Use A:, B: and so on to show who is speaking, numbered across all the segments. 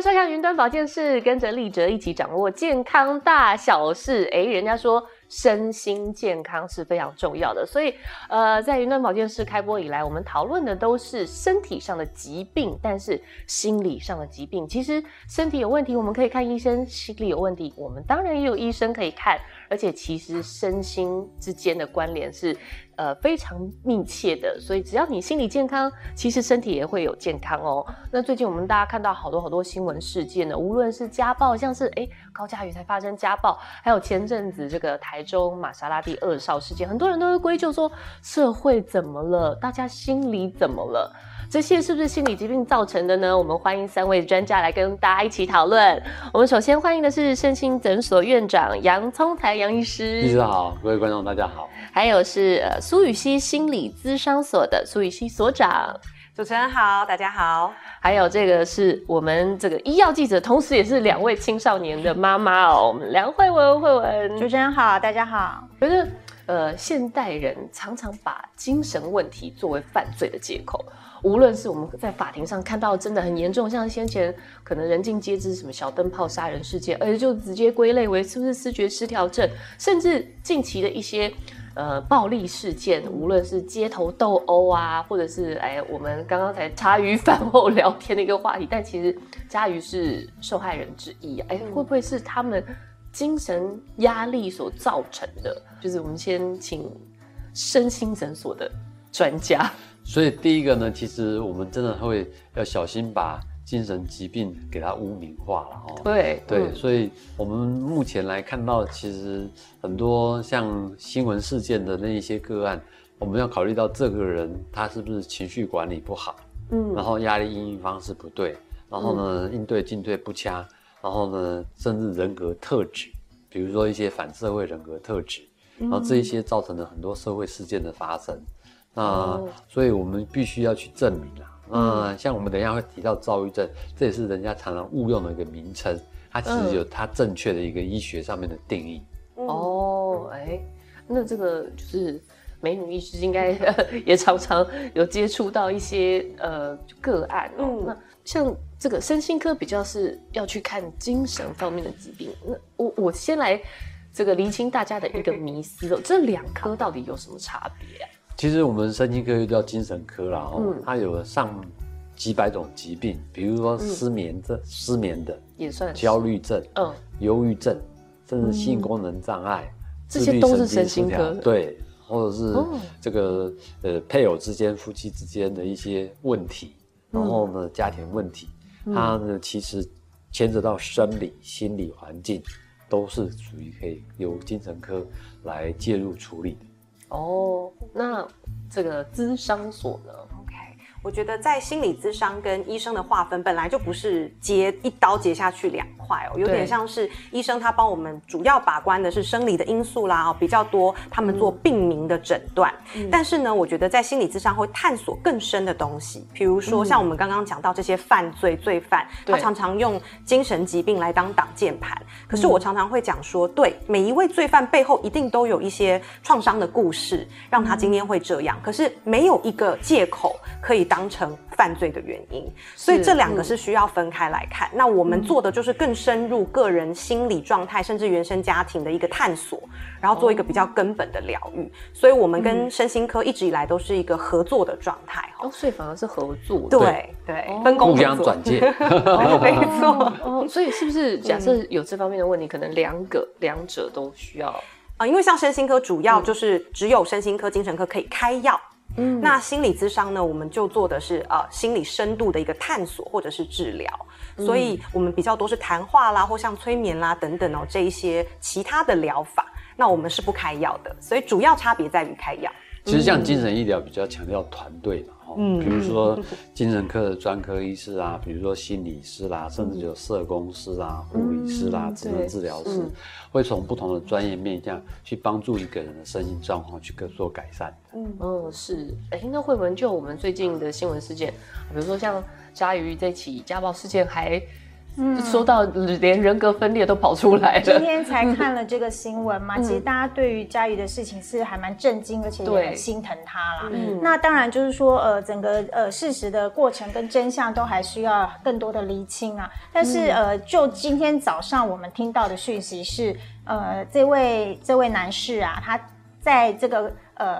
A: 迎收看云端保健室，跟着立哲一起掌握健康大小事。哎，人家说。身心健康是非常重要的，所以，呃，在云端保健室开播以来，我们讨论的都是身体上的疾病，但是心理上的疾病，其实身体有问题，我们可以看医生；心理有问题，我们当然也有医生可以看。而且，其实身心之间的关联是，呃，非常密切的。所以，只要你心理健康，其实身体也会有健康哦。那最近我们大家看到好多好多新闻事件呢，无论是家暴，像是哎高嘉瑜才发生家暴，还有前阵子这个台中玛莎拉蒂二少事件，很多人都会归咎说社会怎么了，大家心里怎么了。这些是不是心理疾病造成的呢？我们欢迎三位专家来跟大家一起讨论。我们首先欢迎的是身心诊所院长杨聪才杨医师。
B: 医师好，各位观众大家好。
A: 还有是呃苏予晞心理咨商所的苏雨熙所长。
C: 主持人好，大家好。
A: 还有这个是我们这个医药记者，同时也是两位青少年的妈妈哦。我们梁惠文惠文。
C: 主持人好，大家好。
A: 觉得呃现代人常常把精神问题作为犯罪的借口。无论是我们在法庭上看到真的很严重，像先前可能人尽皆知什么小灯泡杀人事件，而就直接归类为是不是视觉失调症，甚至近期的一些呃暴力事件，无论是街头斗殴啊，或者是哎我们刚刚才茶余饭后聊天的一个话题，但其实嘉瑜是受害人之一，哎会不会是他们精神压力所造成的？就是我们先请身心诊所的专家。
B: 所以第一个呢，其实我们真的会要小心把精神疾病给它污名化了哦。
A: 对
B: 对，嗯、所以我们目前来看到，其实很多像新闻事件的那一些个案，我们要考虑到这个人他是不是情绪管理不好，嗯，然后压力应应方式不对，然后呢、嗯、应对进退不佳，然后呢甚至人格特质，比如说一些反社会人格特质，然后这一些造成了很多社会事件的发生。那、哦、所以，我们必须要去证明啊。那像我们等一下会提到躁郁症，这也是人家常常误用的一个名称，它其实有它正确的一个医学上面的定义。
A: 哦，哎，那这个就是美女医师应该也常常有接触到一些呃个案哦。嗯、那像这个身心科比较是要去看精神方面的疾病。那我我先来这个厘清大家的一个迷思哦，这两科到底有什么差别啊？
B: 其实我们神经科又叫精神科啦，哦，它有上几百种疾病，比如说失眠症、失眠的也算焦虑症，嗯，忧郁症，甚至性功能障碍，
A: 这些都是身心科。
B: 对，或者是这个呃配偶之间、夫妻之间的一些问题，然后呢家庭问题，它呢其实牵扯到生理、心理环境，都是属于可以由精神科来介入处理的。
A: 哦，那这个资商所呢？
C: 我觉得在心理咨商跟医生的划分本来就不是截一刀截下去两块哦，有点像是医生他帮我们主要把关的是生理的因素啦哦，比较多他们做病名的诊断。嗯、但是呢，我觉得在心理咨商会探索更深的东西，比如说像我们刚刚讲到这些犯罪罪犯，嗯、他常常用精神疾病来当挡箭牌。可是我常常会讲说，对每一位罪犯背后一定都有一些创伤的故事，让他今天会这样。可是没有一个借口可以。当成犯罪的原因，所以这两个是需要分开来看。嗯、那我们做的就是更深入个人心理状态，甚至原生家庭的一个探索，然后做一个比较根本的疗愈。哦、所以，我们跟身心科一直以来都是一个合作的状态。
A: 哦，所以反而是合作，
C: 对对，分工
B: 互相转介，
C: 没错。
A: 哦，所以是不是假设有这方面的问题，可能两个两者都需要
C: 啊？因为像身心科主要就是只有身心科、精神科可以开药。嗯，那心理咨商呢，我们就做的是呃心理深度的一个探索或者是治疗，嗯、所以我们比较多是谈话啦，或像催眠啦等等哦、喔、这一些其他的疗法，那我们是不开药的，所以主要差别在于开药。
B: 其实像精神医疗比较强调团队嘛。嗯，比如说精神科的专科医师啊，比如说心理师啦，甚至有社工师啊、护理师啦、职能治疗师，会从不同的专业面向去帮助一个人的身心状况去做改善。
A: 嗯，嗯，是。哎，那慧文就我们最近的新闻事件，比如说像嘉瑜这起家暴事件，还嗯，说到连人格分裂都跑出来了。
D: 今天才看了这个新闻嘛，嗯、其实大家对于佳瑜的事情是还蛮震惊，而且也很心疼他啦。嗯，那当然就是说，呃，整个呃事实的过程跟真相都还需要更多的厘清啊。但是、嗯、呃，就今天早上我们听到的讯息是，呃，这位这位男士啊，他在这个呃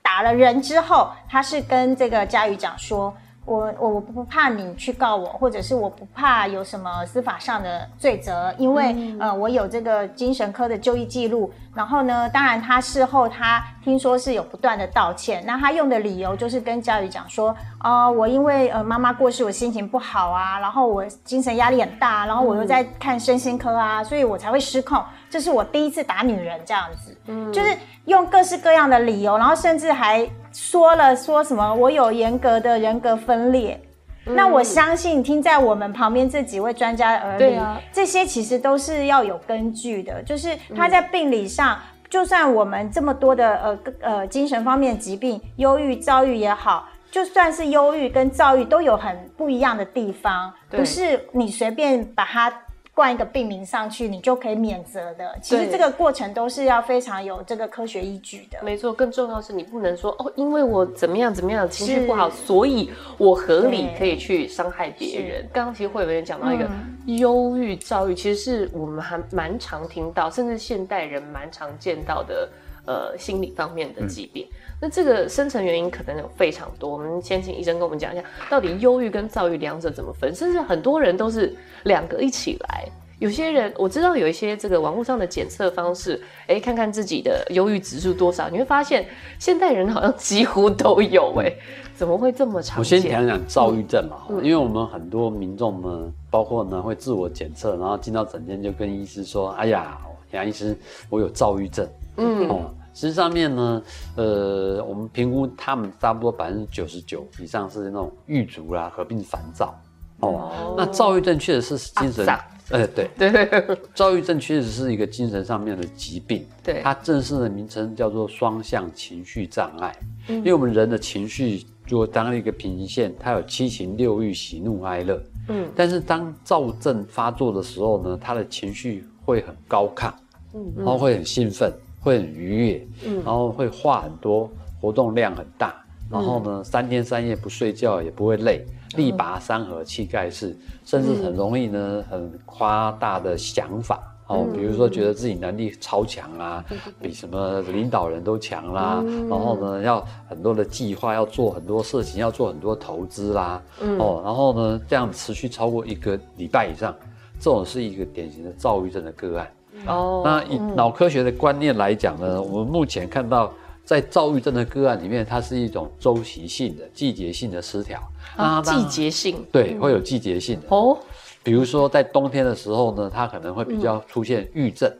D: 打了人之后，他是跟这个佳瑜讲说。我我不怕你去告我，或者是我不怕有什么司法上的罪责，因为、嗯、呃我有这个精神科的就医记录。然后呢，当然他事后他听说是有不断的道歉，那他用的理由就是跟佳瑜讲说，啊、呃、我因为呃妈妈过世，我心情不好啊，然后我精神压力很大，然后我又在看身心科啊，所以我才会失控。这是我第一次打女人这样子，嗯，就是用各式各样的理由，然后甚至还。说了说什么？我有严格的人格分裂。嗯、那我相信听在我们旁边这几位专家的耳里，啊、这些其实都是要有根据的。就是他在病理上，嗯、就算我们这么多的呃呃精神方面疾病，忧郁、躁郁也好，就算是忧郁跟躁郁都有很不一样的地方，不是你随便把它。冠一个病名上去，你就可以免责的。其实这个过程都是要非常有这个科学依据的。
A: 没错，更重要是你不能说哦，因为我怎么样怎么样情绪不好，所以我合理可以去伤害别人。刚刚其实会有人讲到一个忧郁、躁郁，嗯、其实是我们还蛮常听到，甚至现代人蛮常见到的呃心理方面的疾病。嗯、那这个深层原因可能有非常多，我们先请医生跟我们讲一下，到底忧郁跟躁郁两者怎么分？甚至很多人都是。两个一起来，有些人我知道有一些这个网络上的检测方式，哎，看看自己的忧郁指数多少，你会发现现代人好像几乎都有，哎，怎么会这么常见？
B: 我先讲讲躁郁症嘛，嗯、因为我们很多民众呢，包括呢会自我检测，然后进到诊间就跟医师说，哎呀，杨医师，我有躁郁症。嗯，哦，实际上面呢，呃，我们评估他们差不多百分之九十九以上是那种郁卒啦，合并烦躁。哦，那躁郁症确实是精神，呃，对。对。对，躁郁症确实是一个精神上面的疾病。对，它正式的名称叫做双向情绪障碍。嗯，因为我们人的情绪如果当一个平行线，它有七情六欲、喜怒哀乐。嗯，但是当躁症发作的时候呢，他的情绪会很高亢，嗯，然后会很兴奋，会很愉悦，嗯，然后会话很多，活动量很大，然后呢，三天三夜不睡觉也不会累。力拔山河，气盖世，甚至很容易呢，很夸大的想法哦，比如说觉得自己能力超强啊，比什么领导人都强啦，然后呢，要很多的计划，要做很多事情，要做很多投资啦，哦，然后呢，这样持续超过一个礼拜以上，这种是一个典型的躁郁症的个案。哦，那以脑科学的观念来讲呢，我们目前看到。在躁郁症的个案里面，它是一种周期性的、季节性的失调。
A: 啊，季节性。
B: 对，会有季节性的。哦。比如说在冬天的时候呢，它可能会比较出现郁症，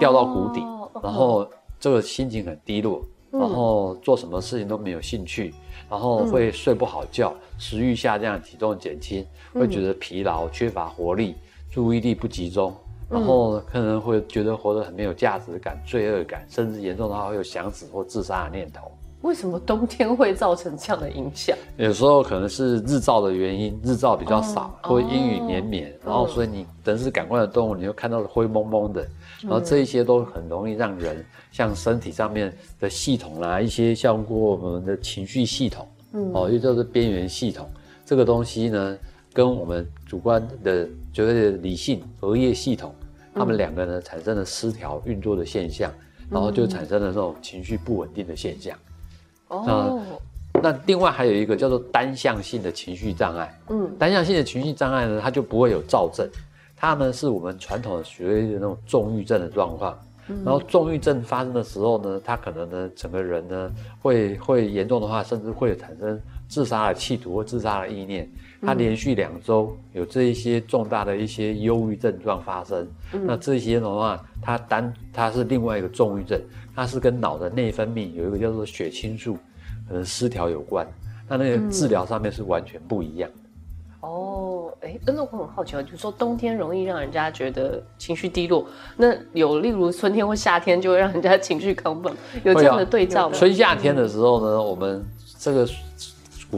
B: 掉到谷底，然后这个心情很低落，然后做什么事情都没有兴趣，然后会睡不好觉，食欲下降，体重减轻，会觉得疲劳、缺乏活力、注意力不集中。然后可能会觉得活得很没有价值感、罪恶感，甚至严重的话会有想死或自杀的念头。
A: 为什么冬天会造成这样的影响？
B: 有时候可能是日照的原因，日照比较少，或阴雨绵绵，然后所以你等是感官的动物，你就看到灰蒙蒙的，然后这一些都很容易让人像身体上面的系统啦，一些像过我们的情绪系统，哦，又叫做边缘系统，这个东西呢，跟我们主观的就是理性额叶系统，他们两个呢产生了失调运作的现象，然后就产生了这种情绪不稳定的现象。哦，那另外还有一个叫做单向性的情绪障碍。嗯，单向性的情绪障碍呢，它就不会有躁症，它呢是我们传统的所谓的那种重郁症的状况。然后重郁症发生的时候呢，他可能呢整个人呢会会严重的话，甚至会产生自杀的企图或自杀的意念。他连续两周有这一些重大的一些忧郁症状发生，嗯、那这些的话，它单它是另外一个重郁症，它是跟脑的内分泌有一个叫做血清素可能失调有关，那那个治疗上面是完全不一样的。
A: 嗯、哦，哎，那我很好奇啊，就是说冬天容易让人家觉得情绪低落，那有例如春天或夏天就会让人家情绪亢奋，有这样的对照吗？
B: 春夏天的时候呢，我们这个。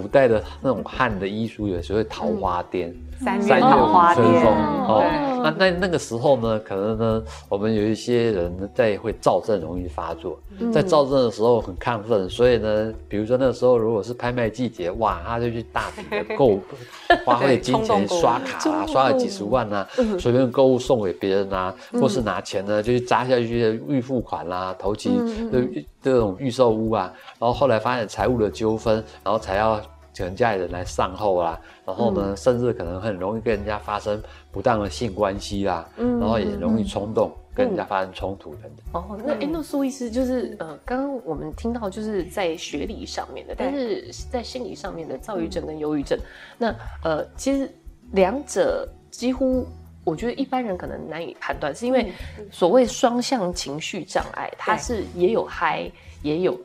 B: 古代的那种汉的医书有时候会桃花癫。嗯
C: 三月桃花
B: 春风哦，那那那个时候呢，可能呢，我们有一些人在会躁症容易发作，在躁症的时候很亢奋，所以呢，比如说那个时候如果是拍卖季节，哇，他就去大笔的购 花费金钱刷卡啊，刷了几十万啊，随便购物送给别人啊，或是拿钱呢就去砸下去的预付款啦，投机的这种预售屋啊，然后后来发现财务的纠纷，然后才要。可能家里人来善后啦，然后呢，嗯、甚至可能很容易跟人家发生不当的性关系啦，嗯、然后也容易冲动，嗯、跟人家发生冲突等等。
A: 哦，那哎，那苏医师就是呃，刚刚我们听到就是在学理上面的，但是在心理上面的躁郁症跟忧郁症，那呃，其实两者几乎我觉得一般人可能难以判断，是因为所谓双向情绪障碍，它是也有嗨也有。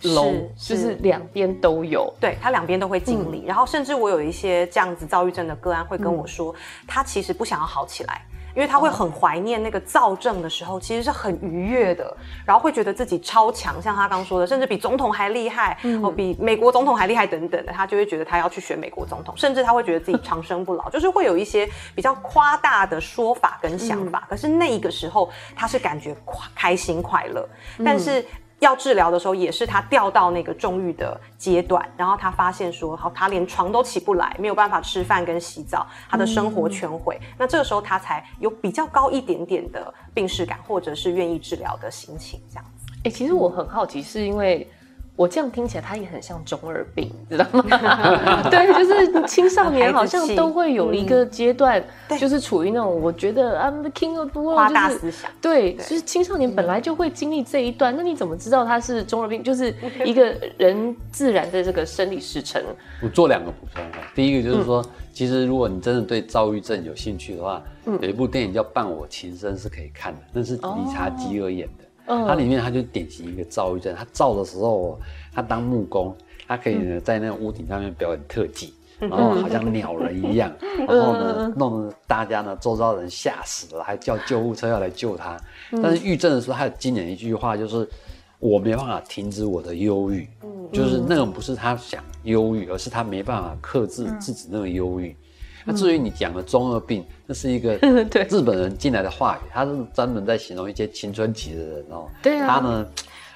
A: 就是两边都有，
C: 对，他两边都会经历，嗯、然后甚至我有一些这样子躁郁症的个案会跟我说，嗯、他其实不想要好起来，因为他会很怀念那个躁症的时候，其实是很愉悦的，然后会觉得自己超强，像他刚说的，甚至比总统还厉害，嗯、哦，比美国总统还厉害等等的，他就会觉得他要去选美国总统，甚至他会觉得自己长生不老，就是会有一些比较夸大的说法跟想法，嗯、可是那一个时候他是感觉快开心快乐，但是。要治疗的时候，也是他掉到那个重郁的阶段，然后他发现说，好，他连床都起不来，没有办法吃饭跟洗澡，他的生活全毁。嗯、那这个时候他才有比较高一点点的病逝感，或者是愿意治疗的心情，这样子。
A: 哎、欸，其实我很好奇，是因为。我这样听起来，他也很像中二病，知道吗？对，就是青少年好像都会有一个阶段，就是处于那种我觉得 I'm the king of the world，
C: 夸大思想。
A: 对，就是青少年本来就会经历这一段，那你怎么知道他是中二病？就是一个 人自然的这个生理时程。
B: 我做两个补充哈，第一个就是说，其实如果你真的对躁郁症有兴趣的话，有一部电影叫《伴我情深》是可以看的，那是理查吉尔演的。它里面，他就典型一个躁郁症。他躁的时候，他当木工，他可以呢在那个屋顶上面表演特技，然后好像鸟人一样，然后呢弄得大家呢周遭人吓死了，还叫救护车要来救他。但是郁症的时候，他有经典一句话就是：“我没办法停止我的忧郁。”就是那种不是他想忧郁，而是他没办法克制自己那个忧郁。那至于你讲的中二病，那是一个 日本人进来的话语，他是专门在形容一些青春期的人哦。对啊。他呢，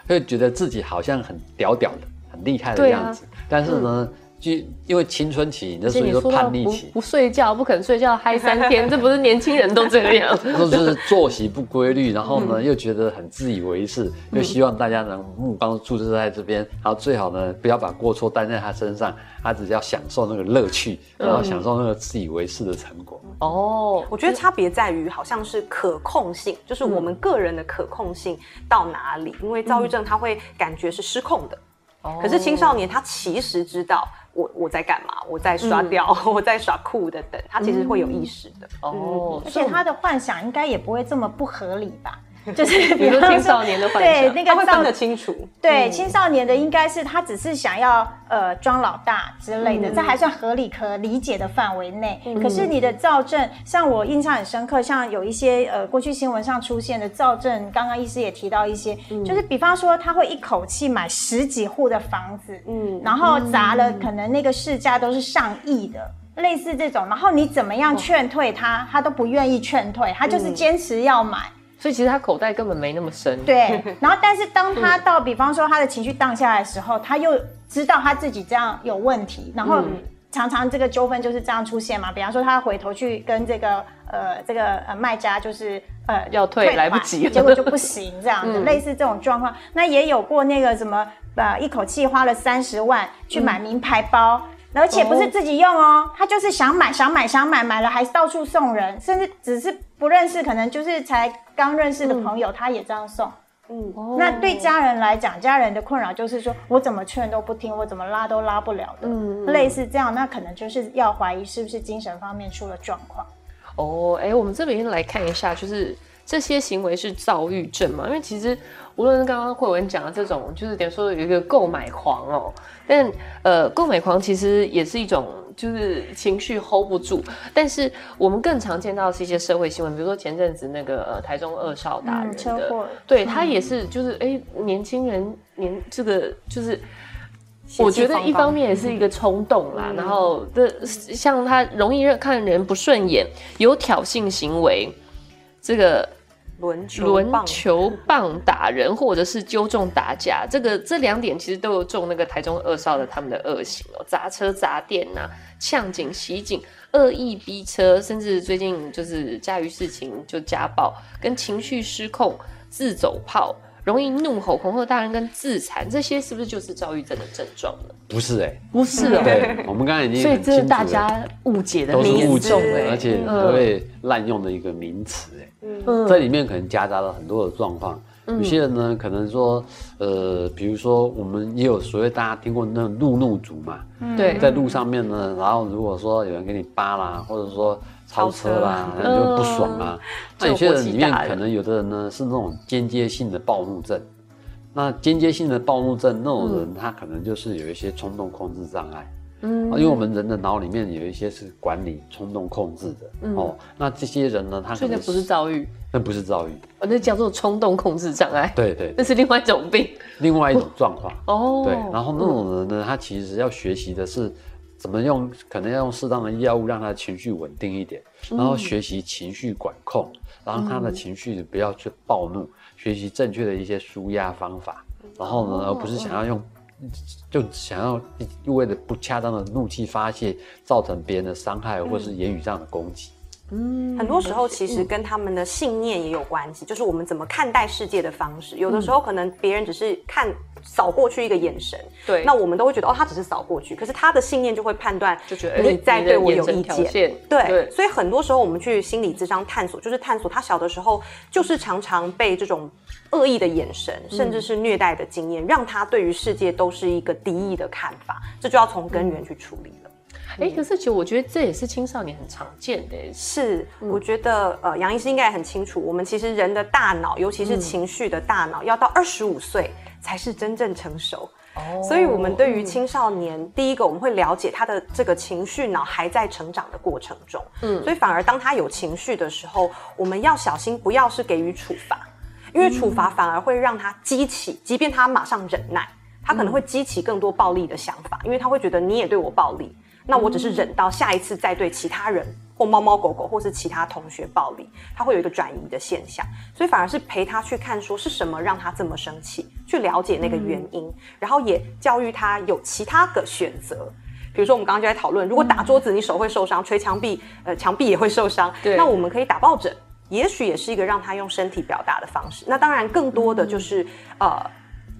B: 会觉得自己好像很屌屌的，很厉害的样子，但是呢。就因为青春期，那时候说叛逆期，
A: 不睡觉，不肯睡觉，嗨三天，这不是年轻人都这样。
B: 就是作息不规律，然后呢，又觉得很自以为是，又希望大家能目光注视在这边，然后最好呢，不要把过错担在他身上，他只要享受那个乐趣，然后享受那个自以为是的成果。
C: 哦，我觉得差别在于好像是可控性，就是我们个人的可控性到哪里？因为躁郁症他会感觉是失控的，可是青少年他其实知道。我我在干嘛？我在刷掉，嗯、我在耍酷的等，他其实会有意识的。
D: 嗯、哦，而且他的幻想应该也不会这么不合理吧？
A: 就是比如说青少年的幻想，
C: 对那个会分得清楚。
D: 对青少年的应该是他只是想要呃装老大之类的，这还算合理可理解的范围内。可是你的躁症，像我印象很深刻，像有一些呃过去新闻上出现的躁症，刚刚医师也提到一些，就是比方说他会一口气买十几户的房子，嗯，然后砸了可能那个市价都是上亿的，类似这种，然后你怎么样劝退他，他都不愿意劝退，他就是坚持要买。
A: 所以其实他口袋根本没那么深。
D: 对，然后但是当他到，比方说他的情绪荡下来的时候，他又知道他自己这样有问题，然后常常这个纠纷就是这样出现嘛。比方说他回头去跟这个呃这个呃卖家就是呃
A: 要退来不及，
D: 结果就不行这样的，类似这种状况。那也有过那个什么呃一口气花了三十万去买名牌包，而且不是自己用哦，他就是想买想买想买，买了还到处送人，甚至只是不认识，可能就是才。刚认识的朋友，他也这样送。嗯，那对家人来讲，家人的困扰就是说，我怎么劝都不听，我怎么拉都拉不了的。嗯，类似这样，那可能就是要怀疑是不是精神方面出了状况。
A: 哦，哎，我们这边来看一下，就是这些行为是躁郁症吗？因为其实。无论是刚刚慧文讲的这种，就是等于说有一个购买狂哦，但呃，购买狂其实也是一种，就是情绪 hold 不住。但是我们更常见到的是一些社会新闻，比如说前阵子那个呃台中二少打人的，对他也是就是哎、欸、年轻人年这个就是我觉得一方面也是一个冲动啦，嗯、然后的像他容易让看人不顺眼，有挑衅行为，这个轮轮球棒打人或者是纠中打架，这个这两点其实都有中那个台中二少的他们的恶行哦，砸车砸店呐、啊，呛警袭警，恶意逼车，甚至最近就是家瑜事情就家暴，跟情绪失控自走砲。容易怒吼、恐吓大人跟自残，这些是不是就是躁郁症的症状呢？
B: 不是哎、欸，
A: 不是哦、喔。
B: 对，我们刚才已经，
A: 所以这是大家误解的名词，
B: 而且会滥用的一个名词哎。嗯，这里面可能夹杂了很多的状况。嗯、有些人呢，可能说，呃，比如说我们也有所谓大家听过那种路怒族嘛。对、嗯，在路上面呢，然后如果说有人给你扒啦，或者说。超车啦，那就不爽啊。那有些人里面可能有的人呢是那种间接性的暴怒症。那间接性的暴怒症那种人，他可能就是有一些冲动控制障碍。嗯，因为我们人的脑里面有一些是管理冲动控制的。哦，那这些人呢，他可能
A: 不是躁郁，
B: 那不是躁郁，
A: 那叫做冲动控制障碍。
B: 对对，
A: 那是另外一种病，
B: 另外一种状况。哦，对。然后那种人呢，他其实要学习的是。怎么用？可能要用适当的药物让他的情绪稳定一点，然后学习情绪管控，然后他的情绪不要去暴怒，学习正确的一些舒压方法，然后呢，而不是想要用，就想要一味的不恰当的怒气发泄，造成别人的伤害或是言语上的攻击。
C: 嗯，很多时候其实跟他们的信念也有关系，就是我们怎么看待世界的方式。有的时候可能别人只是看扫过去一个眼神，对，那我们都会觉得哦，他只是扫过去，可是他的信念就会判断，就觉得你在对我有意见。对，所以很多时候我们去心理智商探索，就是探索他小的时候就是常常被这种恶意的眼神，甚至是虐待的经验，让他对于世界都是一个敌意的看法，这就要从根源去处理。
A: 哎、欸，可是其实我觉得这也是青少年很常见的。
C: 是，我觉得呃，杨医师应该也很清楚，我们其实人的大脑，尤其是情绪的大脑，要到二十五岁才是真正成熟。哦，所以我们对于青少年，第一个我们会了解他的这个情绪脑还在成长的过程中。嗯，所以反而当他有情绪的时候，我们要小心，不要是给予处罚，因为处罚反而会让他激起，即便他马上忍耐，他可能会激起更多暴力的想法，因为他会觉得你也对我暴力。那我只是忍到下一次再对其他人或猫猫狗狗或是其他同学暴力，他会有一个转移的现象，所以反而是陪他去看说是什么让他这么生气，去了解那个原因，嗯、然后也教育他有其他的选择。比如说我们刚刚就在讨论，如果打桌子你手会受伤，捶墙壁呃墙壁也会受伤，对那我们可以打抱枕，也许也是一个让他用身体表达的方式。那当然更多的就是、嗯、呃。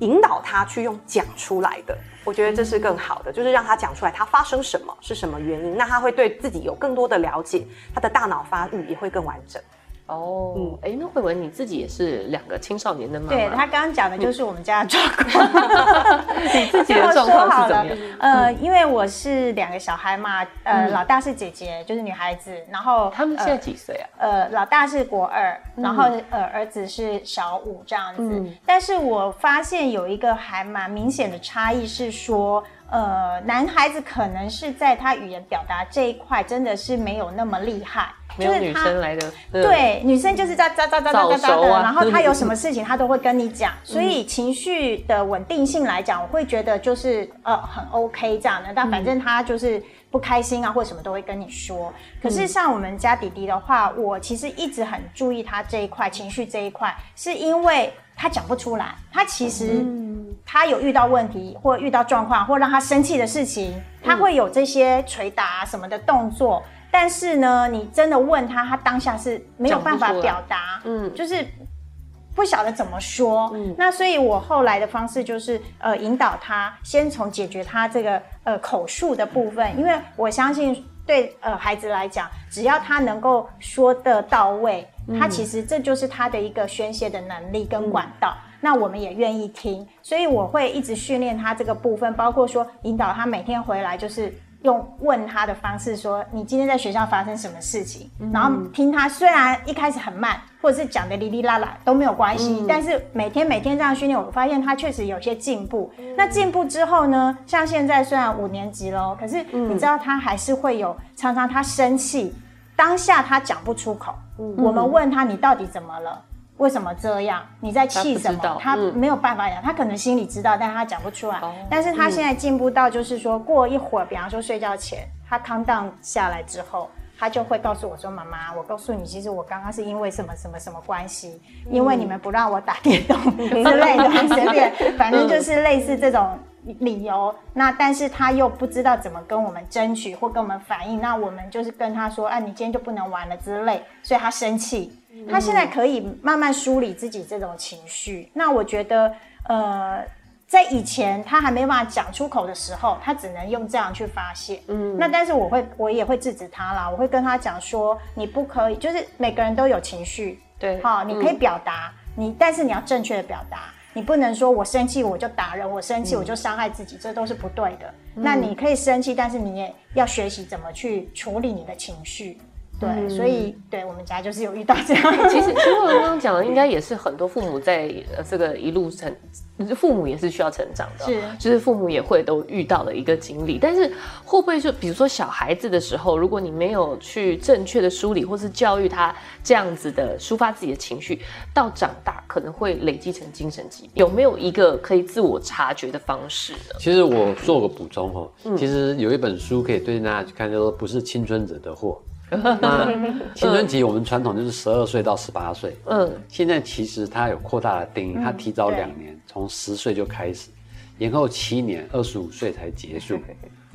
C: 引导他去用讲出来的，我觉得这是更好的，就是让他讲出来，他发生什么，是什么原因，那他会对自己有更多的了解，他的大脑发育也会更完整。
A: 哦，嗯，哎，那慧文你自己也是两个青少年的妈妈，
D: 对，他刚刚讲的就是我们家的状况，
A: 你自己的 状况是怎么样？
D: 呃，因为我是两个小孩嘛，呃，老大是姐姐，就是女孩子，然后
A: 他们现在几岁啊？
D: 呃，老大是国二，然后呃儿子是小五这样子，但是我发现有一个还蛮明显的差异是说。呃，男孩子可能是在他语言表达这一块真的是没有那么厉害，
A: 没有女生来的。
D: 对，女生就是在喳喳喳喳喳喳的，然后她有什么事情她都会跟你讲，所以情绪的稳定性来讲，我会觉得就是呃很 OK 这样的。但反正她就是不开心啊或什么都会跟你说。可是像我们家弟弟的话，我其实一直很注意他这一块情绪这一块，是因为。他讲不出来，他其实他有遇到问题或遇到状况或让他生气的事情，他会有这些捶打什么的动作。但是呢，你真的问他，他当下是没有办法表达，嗯，就是不晓得怎么说。嗯，那所以我后来的方式就是呃引导他先从解决他这个呃口述的部分，因为我相信对呃孩子来讲，只要他能够说得到位。他其实这就是他的一个宣泄的能力跟管道，嗯、那我们也愿意听，所以我会一直训练他这个部分，包括说引导他每天回来就是用问他的方式说，你今天在学校发生什么事情，嗯、然后听他虽然一开始很慢，或者是讲的哩哩啦啦都没有关系，嗯、但是每天每天这样训练，我发现他确实有些进步。嗯、那进步之后呢，像现在虽然五年级了，可是你知道他还是会有常常他生气。当下他讲不出口，嗯、我们问他，你到底怎么了？为什么这样？你在气什么？他，他没有办法讲，他可能心里知道，但是他讲不出来。哦、但是他现在进步到，就是说过一会儿，比方说睡觉前，他 calm down 下来之后，他就会告诉我说：“妈妈，我告诉你，其实我刚刚是因为什么什么什么关系？因为你们不让我打电动之类的，随便，反正就是类似这种。”理由，那但是他又不知道怎么跟我们争取或跟我们反映，那我们就是跟他说，啊，你今天就不能玩了之类，所以他生气。他现在可以慢慢梳理自己这种情绪。那我觉得，呃，在以前他还没办法讲出口的时候，他只能用这样去发泄。嗯，那但是我会，我也会制止他啦，我会跟他讲说，你不可以，就是每个人都有情绪，对，好，你可以表达，你，但是你要正确的表达。你不能说我生气我就打人，我生气我就伤害自己，嗯、这都是不对的。嗯、那你可以生气，但是你也要学习怎么去处理你的情绪。对，嗯、所以对我们家就是有遇到这样。
A: 其实，其实我刚刚讲的，应该也是很多父母在呃这个一路成，父母也是需要成长的，是，就是父母也会都遇到的一个经历。但是会不会就，比如说小孩子的时候，如果你没有去正确的梳理或是教育他这样子的抒发自己的情绪，到长大可能会累积成精神疾病，有没有一个可以自我察觉的方式呢？
B: 其实我做个补充哦，嗯、其实有一本书可以推荐大家去看，叫做《不是青春惹的祸》。那 青春期我们传统就是十二岁到十八岁，嗯，现在其实它有扩大的定义，它提早两年，从十岁就开始，延后七年，二十五岁才结束。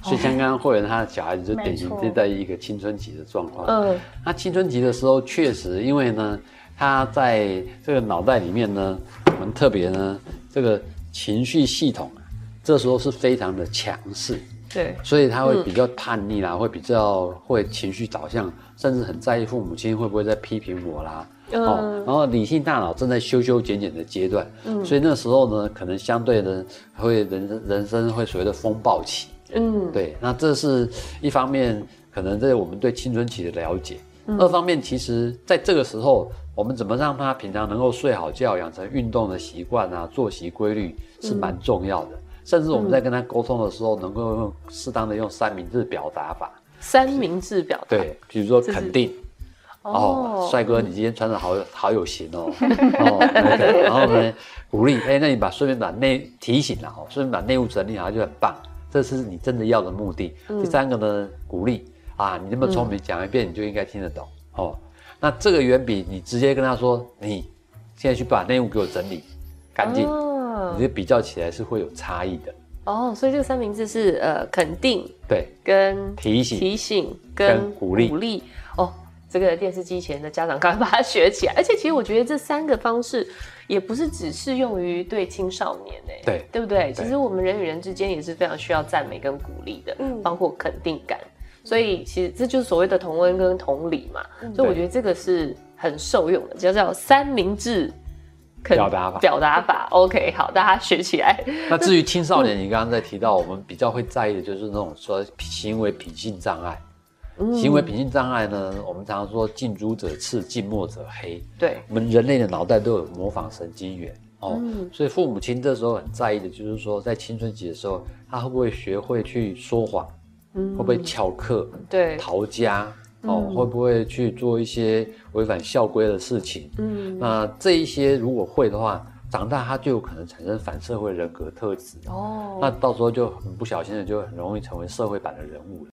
B: 所以像刚刚慧仁他的小孩子就典型就在一个青春期的状况。嗯，那青春期的时候确实，因为呢，他在这个脑袋里面呢，我们特别呢，这个情绪系统啊，这时候是非常的强势。对，所以他会比较叛逆啦，嗯、会比较会情绪导向，甚至很在意父母亲会不会在批评我啦。嗯、哦，然后理性大脑正在修修剪剪的阶段，嗯，所以那时候呢，可能相对的会人人生会所谓的风暴起。嗯，对，那这是一方面，可能在我们对青春期的了解。嗯、二方面，其实在这个时候，我们怎么让他平常能够睡好觉，养成运动的习惯啊，作息规律是蛮重要的。嗯甚至我们在跟他沟通的时候，能够用适当的用三明治表达法。
A: 三明治表达。
B: 对，比如说肯定。哦，帅哥，你今天穿的好好有型哦。哦，然后呢，鼓励，哎，那你把顺便把内提醒了哦，顺便把内务整理好就很棒，这是你真的要的目的。第三个呢，鼓励啊，你那么聪明，讲一遍你就应该听得懂哦。那这个远比你直接跟他说，你现在去把内务给我整理干净。你这比较起来是会有差异的。
A: 哦，所以这个三明治是呃肯定
B: 对，
A: 跟
B: 提醒。
A: 提醒跟鼓励。鼓励。哦，这个电视机前的家长赶快把它学起来，而且其实我觉得这三个方式也不是只适用于对青少年哎，
B: 对
A: 对不对？其实我们人与人之间也是非常需要赞美跟鼓励的，嗯，包括肯定感，所以其实这就是所谓的同温跟同理嘛，所以我觉得这个是很受用的，叫叫三明治。
B: 表达法，
A: 表达法，OK，好，大家学起来。
B: 那至于青少年，你刚刚在提到，我们比较会在意的就是那种说行为品性障碍。嗯、行为品性障碍呢，我们常常说近朱者赤，近墨者黑。对，我们人类的脑袋都有模仿神经元哦，嗯、所以父母亲这时候很在意的就是说，在青春期的时候，他会不会学会去说谎，嗯、会不会翘课，对，逃家。哦，会不会去做一些违反校规的事情？嗯，那这一些如果会的话，长大他就有可能产生反社会人格特质。哦，那到时候就很不小心的就很容易成为社会版的人物了。